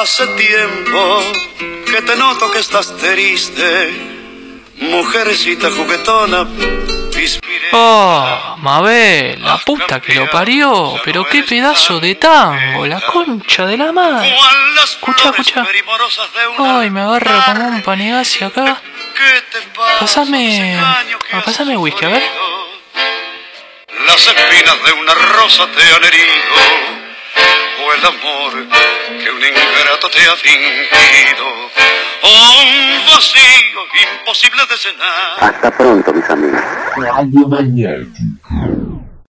Hace tiempo que te noto que estás triste, mujercita juguetona. Oh, Mabel, la puta que lo parió. Pero qué pedazo de tango, la concha de la madre. Escucha, escucha. Ay, me agarra como un panegasi acá. Pásame- ah, pásame whisky, a ver. Las espinas de una rosa te han herido. El amor que un ingrato te ha fingido. Un vacío imposible de llenar. Hasta pronto, mis amigos. Radio Mañana.